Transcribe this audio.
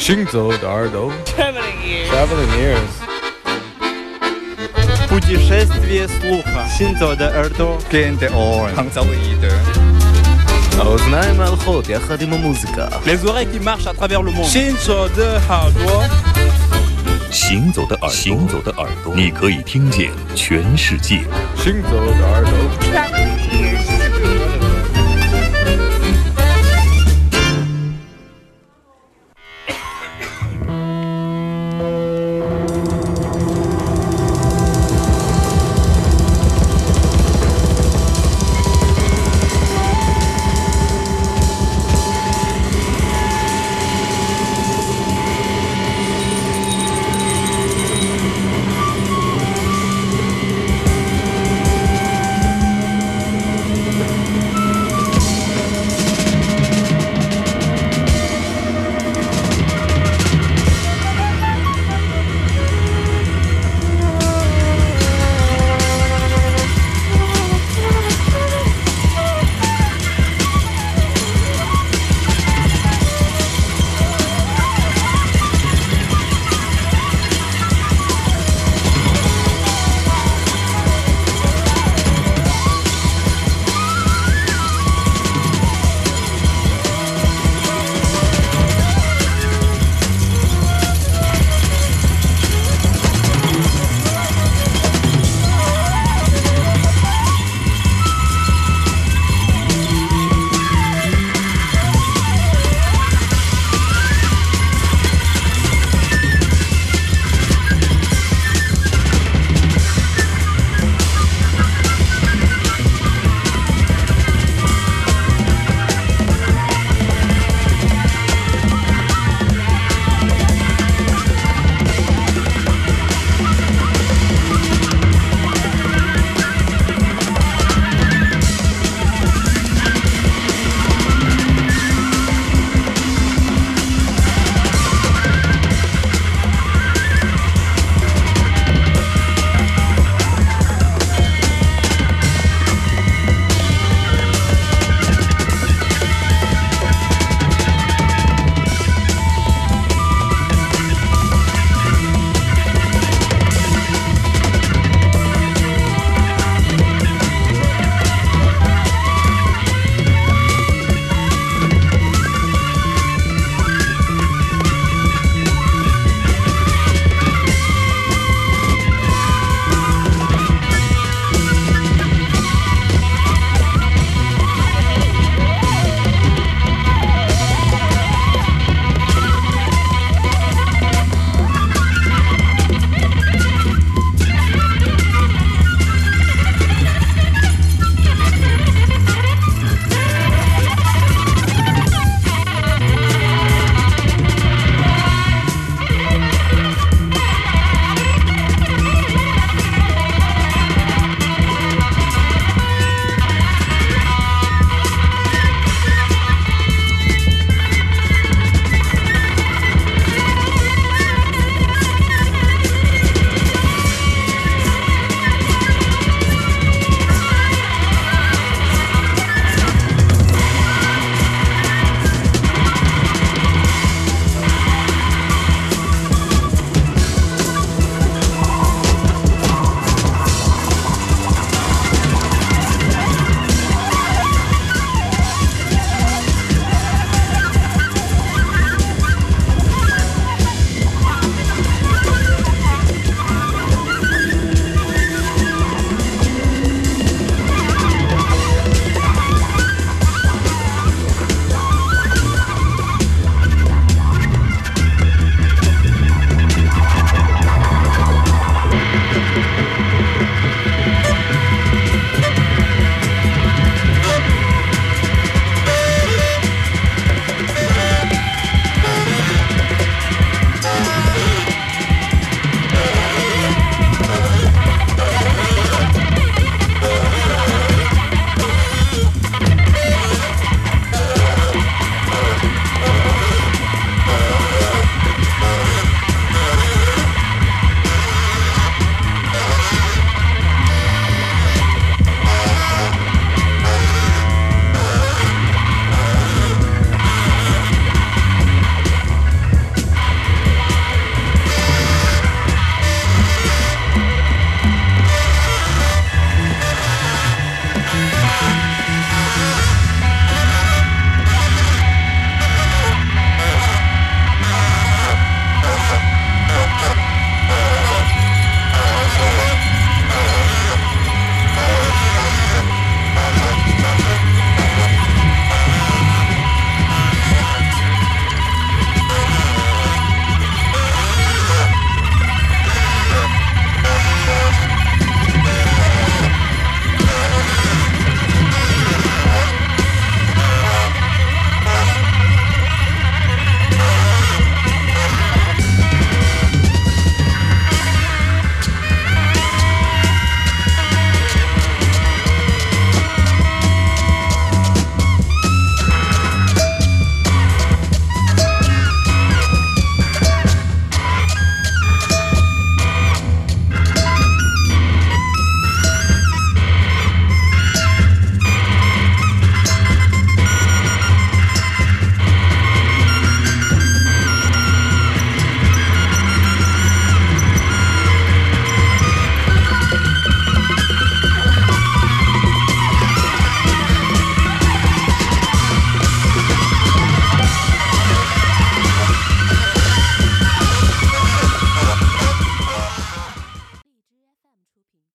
行走的耳朵 Traveling ears. Traveling ears Путешествие слуха. Синзо де Эрдо. Gente on. Hanzaweide. האוזניים ההלכות יחד עם המוזיקה Les oreilles qui marchent à travers le monde. Shinzo de Hardware. 行走的耳朵，行走的耳朵，你可以听见全世界。行走的耳朵 Traveling